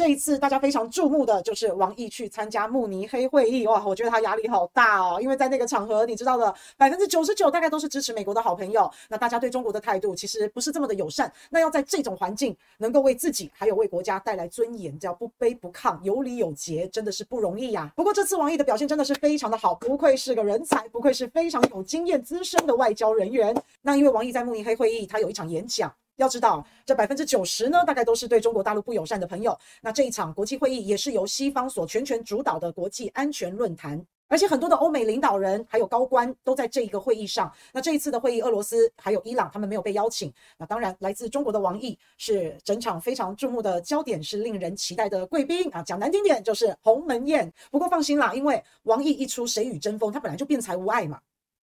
这一次大家非常注目的就是王毅去参加慕尼黑会议，哇，我觉得他压力好大哦，因为在那个场合，你知道的，百分之九十九大概都是支持美国的好朋友，那大家对中国的态度其实不是这么的友善，那要在这种环境能够为自己还有为国家带来尊严，叫不卑不亢，有礼有节，真的是不容易呀。不过这次王毅的表现真的是非常的好，不愧是个人才，不愧是非常有经验资深的外交人员。那因为王毅在慕尼黑会议，他有一场演讲。要知道，这百分之九十呢，大概都是对中国大陆不友善的朋友。那这一场国际会议也是由西方所全权主导的国际安全论坛，而且很多的欧美领导人还有高官都在这一个会议上。那这一次的会议，俄罗斯还有伊朗他们没有被邀请。那当然，来自中国的王毅是整场非常注目的焦点，是令人期待的贵宾啊。讲难听点就是鸿门宴。不过放心啦，因为王毅一出，谁与争锋，他本来就辩才无碍嘛。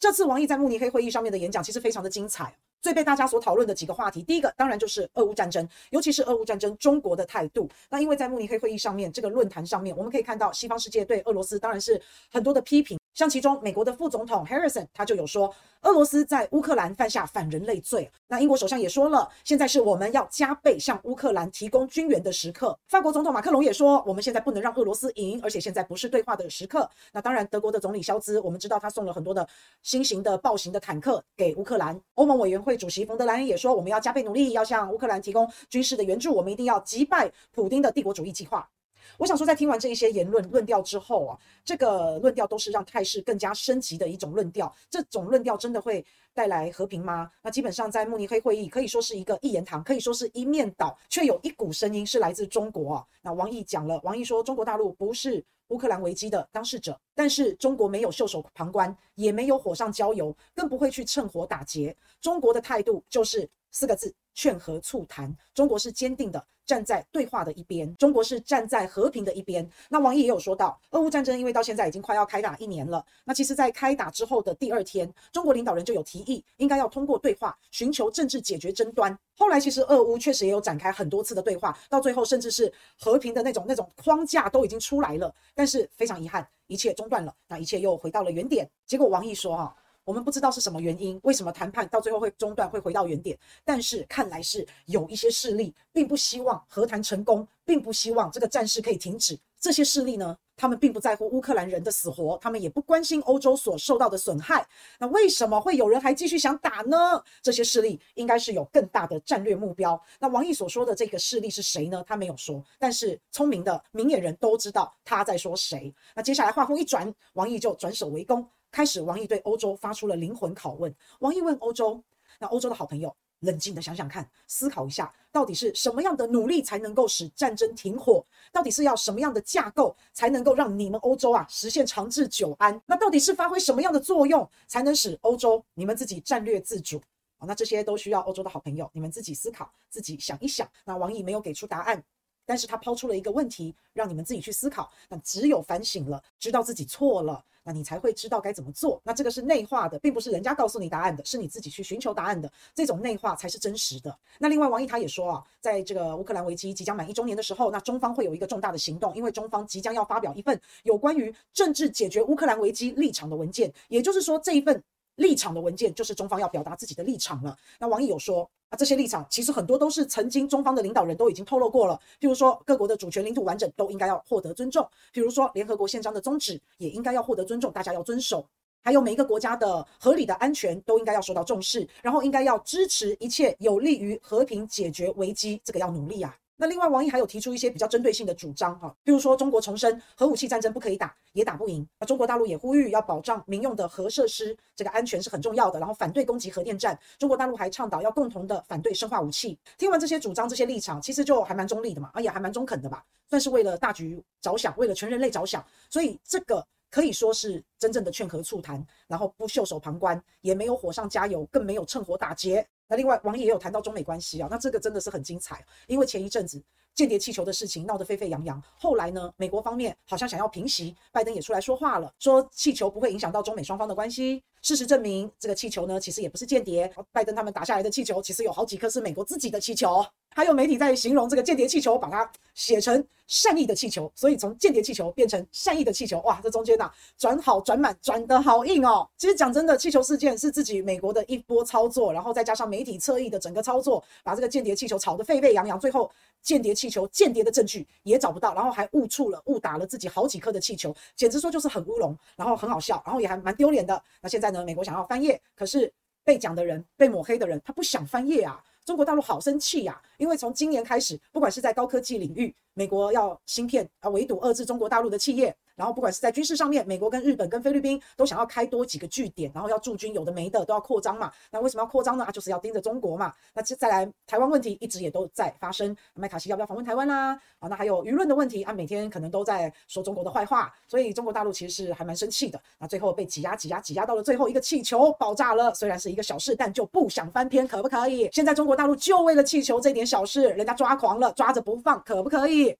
这次王毅在慕尼黑会议上面的演讲其实非常的精彩。最被大家所讨论的几个话题，第一个当然就是俄乌战争，尤其是俄乌战争中国的态度。那因为在慕尼黑会议上面，这个论坛上面，我们可以看到西方世界对俄罗斯当然是很多的批评。像其中美国的副总统 Harrison 他就有说，俄罗斯在乌克兰犯下反人类罪。那英国首相也说了，现在是我们要加倍向乌克兰提供军援的时刻。法国总统马克龙也说，我们现在不能让俄罗斯赢，而且现在不是对话的时刻。那当然，德国的总理肖兹，我们知道他送了很多的新型的暴行的坦克给乌克兰。欧盟委员会主席冯德莱恩也说，我们要加倍努力，要向乌克兰提供军事的援助，我们一定要击败普丁的帝国主义计划。我想说，在听完这一些言论论调之后啊，这个论调都是让态势更加升级的一种论调。这种论调真的会带来和平吗？那基本上在慕尼黑会议可以说是一个一言堂，可以说是一面倒，却有一股声音是来自中国啊。那王毅讲了，王毅说，中国大陆不是乌克兰危机的当事者，但是中国没有袖手旁观，也没有火上浇油，更不会去趁火打劫。中国的态度就是四个字：劝和促谈。中国是坚定的。站在对话的一边，中国是站在和平的一边。那王毅也有说到，俄乌战争因为到现在已经快要开打一年了。那其实，在开打之后的第二天，中国领导人就有提议，应该要通过对话寻求政治解决争端。后来，其实俄乌确实也有展开很多次的对话，到最后甚至是和平的那种那种框架都已经出来了。但是非常遗憾，一切中断了，那一切又回到了原点。结果王毅说啊。我们不知道是什么原因，为什么谈判到最后会中断，会回到原点。但是看来是有一些势力并不希望和谈成功，并不希望这个战事可以停止。这些势力呢，他们并不在乎乌克兰人的死活，他们也不关心欧洲所受到的损害。那为什么会有人还继续想打呢？这些势力应该是有更大的战略目标。那王毅所说的这个势力是谁呢？他没有说，但是聪明的明眼人都知道他在说谁。那接下来话锋一转，王毅就转守为攻。开始，王毅对欧洲发出了灵魂拷问。王毅问欧洲：“那欧洲的好朋友，冷静的想想看，思考一下，到底是什么样的努力才能够使战争停火？到底是要什么样的架构才能够让你们欧洲啊实现长治久安？那到底是发挥什么样的作用才能使欧洲你们自己战略自主？啊，那这些都需要欧洲的好朋友你们自己思考，自己想一想。那王毅没有给出答案。”但是他抛出了一个问题，让你们自己去思考。那只有反省了，知道自己错了，那你才会知道该怎么做。那这个是内化的，并不是人家告诉你答案的，是你自己去寻求答案的。这种内化才是真实的。那另外，王毅他也说啊，在这个乌克兰危机即将满一周年的时候，那中方会有一个重大的行动，因为中方即将要发表一份有关于政治解决乌克兰危机立场的文件。也就是说，这一份立场的文件就是中方要表达自己的立场了。那王毅有说。啊，这些立场其实很多都是曾经中方的领导人都已经透露过了。譬如说，各国的主权、领土完整都应该要获得尊重；譬如说，联合国宪章的宗旨也应该要获得尊重，大家要遵守。还有每一个国家的合理的安全都应该要受到重视，然后应该要支持一切有利于和平解决危机，这个要努力啊。那另外，王毅还有提出一些比较针对性的主张哈，譬如说，中国重申核武器战争不可以打，也打不赢。那中国大陆也呼吁要保障民用的核设施，这个安全是很重要的。然后反对攻击核电站，中国大陆还倡导要共同的反对生化武器。听完这些主张、这些立场，其实就还蛮中立的嘛，啊也还蛮中肯的吧，算是为了大局着想，为了全人类着想。所以这个可以说是真正的劝和促谈，然后不袖手旁观，也没有火上加油，更没有趁火打劫。那另外，王毅也有谈到中美关系啊，那这个真的是很精彩，因为前一阵子间谍气球的事情闹得沸沸扬扬，后来呢，美国方面好像想要平息，拜登也出来说话了，说气球不会影响到中美双方的关系。事实证明，这个气球呢，其实也不是间谍，拜登他们打下来的气球，其实有好几颗是美国自己的气球。还有媒体在形容这个间谍气球，把它写成善意的气球，所以从间谍气球变成善意的气球，哇，这中间呐转好转满转得好硬哦。其实讲真的，气球事件是自己美国的一波操作，然后再加上媒体侧翼的整个操作，把这个间谍气球炒得沸沸扬扬，最后间谍气球间谍的证据也找不到，然后还误触了误打了自己好几颗的气球，简直说就是很乌龙，然后很好笑，然后也还蛮丢脸的。那现在呢，美国想要翻页，可是被讲的人、被抹黑的人，他不想翻页啊。中国大陆好生气呀、啊，因为从今年开始，不管是在高科技领域，美国要芯片啊围堵遏制中国大陆的企业。然后不管是在军事上面，美国跟日本跟菲律宾都想要开多几个据点，然后要驻军，有的没的都要扩张嘛。那为什么要扩张呢？啊，就是要盯着中国嘛。那再来，台湾问题一直也都在发生，麦卡锡要不要访问台湾啦、啊？啊，那还有舆论的问题啊，每天可能都在说中国的坏话，所以中国大陆其实是还蛮生气的。那最后被挤压挤压挤压到了最后一个气球爆炸了，虽然是一个小事，但就不想翻篇，可不可以？现在中国大陆就为了气球这点小事，人家抓狂了，抓着不放，可不可以？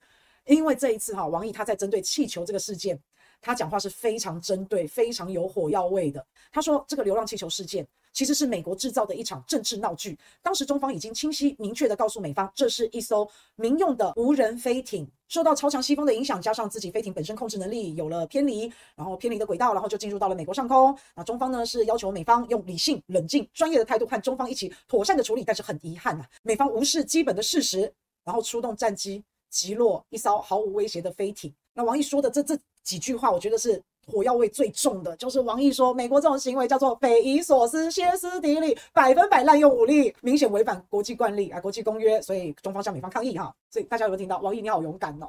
因为这一次哈，王毅他在针对气球这个事件。他讲话是非常针对、非常有火药味的。他说，这个流浪气球事件其实是美国制造的一场政治闹剧。当时中方已经清晰明确地告诉美方，这是一艘民用的无人飞艇，受到超强西风的影响，加上自己飞艇本身控制能力有了偏离，然后偏离的轨道，然后就进入到了美国上空。那中方呢是要求美方用理性、冷静、专业的态度和中方一起妥善的处理，但是很遗憾呐、啊，美方无视基本的事实，然后出动战机击落一艘毫无威胁的飞艇。那王毅说的这这。几句话，我觉得是火药味最重的，就是王毅说，美国这种行为叫做匪夷所思、歇斯底里，百分百滥用武力，明显违反国际惯例啊、国际公约，所以中方向美方抗议哈。所以大家有没有听到？王毅你好勇敢哦，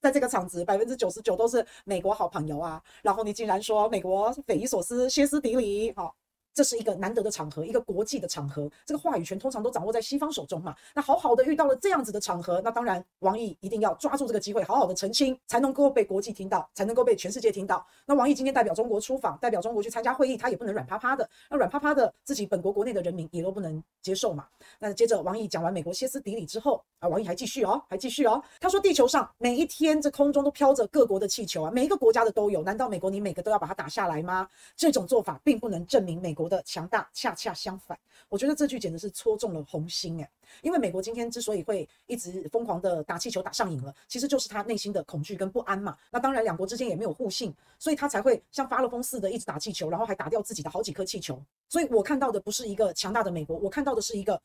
在这个场子，百分之九十九都是美国好朋友啊，然后你竟然说美国匪夷所思、歇斯底里，好。这是一个难得的场合，一个国际的场合，这个话语权通常都掌握在西方手中嘛。那好好的遇到了这样子的场合，那当然王毅一定要抓住这个机会，好好的澄清，才能够被国际听到，才能够被全世界听到。那王毅今天代表中国出访，代表中国去参加会议，他也不能软趴趴的，那软趴趴的自己本国国内的人民也都不能接受嘛。那接着王毅讲完美国歇斯底里之后啊，王毅还继续哦，还继续哦，他说地球上每一天这空中都飘着各国的气球啊，每一个国家的都有，难道美国你每个都要把它打下来吗？这种做法并不能证明美国的强大。恰恰相反，我觉得这句简直是戳中了红心诶，因为美国今天之所以会一直疯狂的打气球打上瘾了，其实就是他内心的恐惧跟不安嘛。那当然，两国之间也没有互信，所以他才会像发了疯似的一直打气球，然后还打掉自己的好几颗气球。所以我看到的不是一个强大的美国，我看到的是一个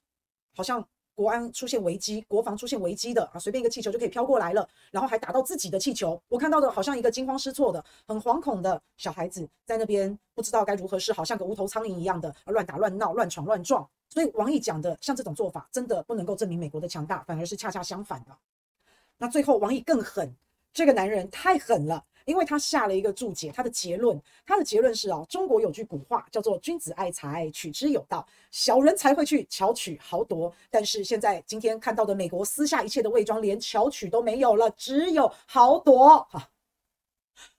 好像。国安出现危机，国防出现危机的啊，随便一个气球就可以飘过来了，然后还打到自己的气球。我看到的好像一个惊慌失措的、很惶恐的小孩子在那边，不知道该如何是好，像个无头苍蝇一样的乱打乱闹、乱闯乱撞。所以王毅讲的像这种做法，真的不能够证明美国的强大，反而是恰恰相反的。那最后王毅更狠，这个男人太狠了。因为他下了一个注解，他的结论，他的结论是哦，中国有句古话叫做“君子爱财，取之有道”，小人才会去巧取豪夺。但是现在今天看到的美国私下一切的伪装，连巧取都没有了，只有豪夺。哈、啊，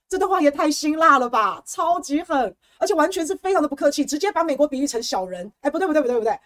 这段话也太辛辣了吧，超级狠，而且完全是非常的不客气，直接把美国比喻成小人。哎，不对不对不对不对，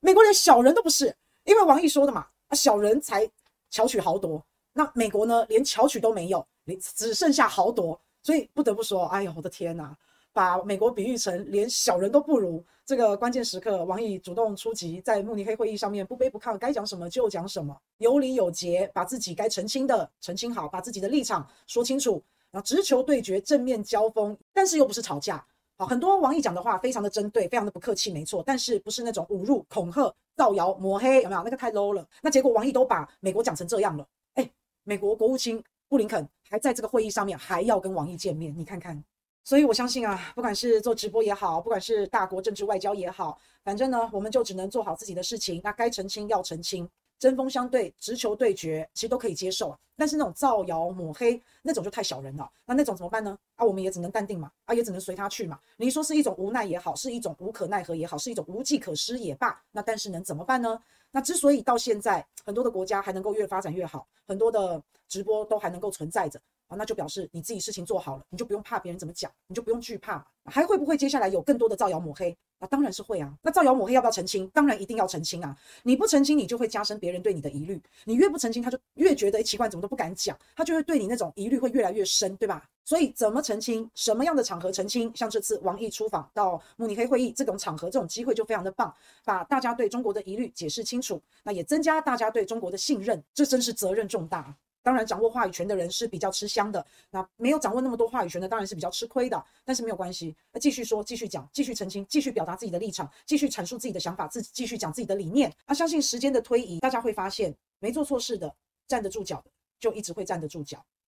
美国连小人都不是，因为王毅说的嘛，啊，小人才巧取豪夺，那美国呢，连巧取都没有。只剩下豪夺，所以不得不说，哎呦，我的天呐，把美国比喻成连小人都不如，这个关键时刻，王毅主动出击，在慕尼黑会议上面不卑不亢，该讲什么就讲什么，有理有节，把自己该澄清的澄清好，把自己的立场说清楚，然后直球对决，正面交锋，但是又不是吵架。好，很多王毅讲的话非常的针对，非常的不客气，没错，但是不是那种侮辱、恐吓、造谣、抹黑，有没有？那个太 low 了。那结果王毅都把美国讲成这样了，哎，美国国务卿。布林肯还在这个会议上面，还要跟王毅见面，你看看。所以我相信啊，不管是做直播也好，不管是大国政治外交也好，反正呢，我们就只能做好自己的事情。那该澄清要澄清，针锋相对、直球对决，其实都可以接受。但是那种造谣抹黑，那种就太小人了。那那种怎么办呢？啊，我们也只能淡定嘛，啊，也只能随他去嘛。你说是一种无奈也好，是一种无可奈何也好，是一种无计可施也罢。那但是能怎么办呢？那之所以到现在很多的国家还能够越发展越好，很多的直播都还能够存在着啊，那就表示你自己事情做好了，你就不用怕别人怎么讲，你就不用惧怕。还会不会接下来有更多的造谣抹黑？啊，当然是会啊。那造谣抹黑要不要澄清？当然一定要澄清啊。你不澄清，你就会加深别人对你的疑虑。你越不澄清，他就越觉得奇怪，怎么都不敢讲，他就会对你那种疑虑会越来越深，对吧？所以怎么澄清？什么样的场合澄清？像这次王毅出访到慕尼黑会议这种场合，这种机会就非常的棒，把大家对中国的疑虑解释清楚，那也增加大家对中国的信任，这真是责任重大。当然，掌握话语权的人是比较吃香的，那没有掌握那么多话语权的，当然是比较吃亏的。但是没有关系，那继续说，继续讲，继续澄清，继续表达自己的立场，继续阐述自己的想法，自继续讲自己的理念。那相信时间的推移，大家会发现没做错事的站得住脚的就一直会站得住脚。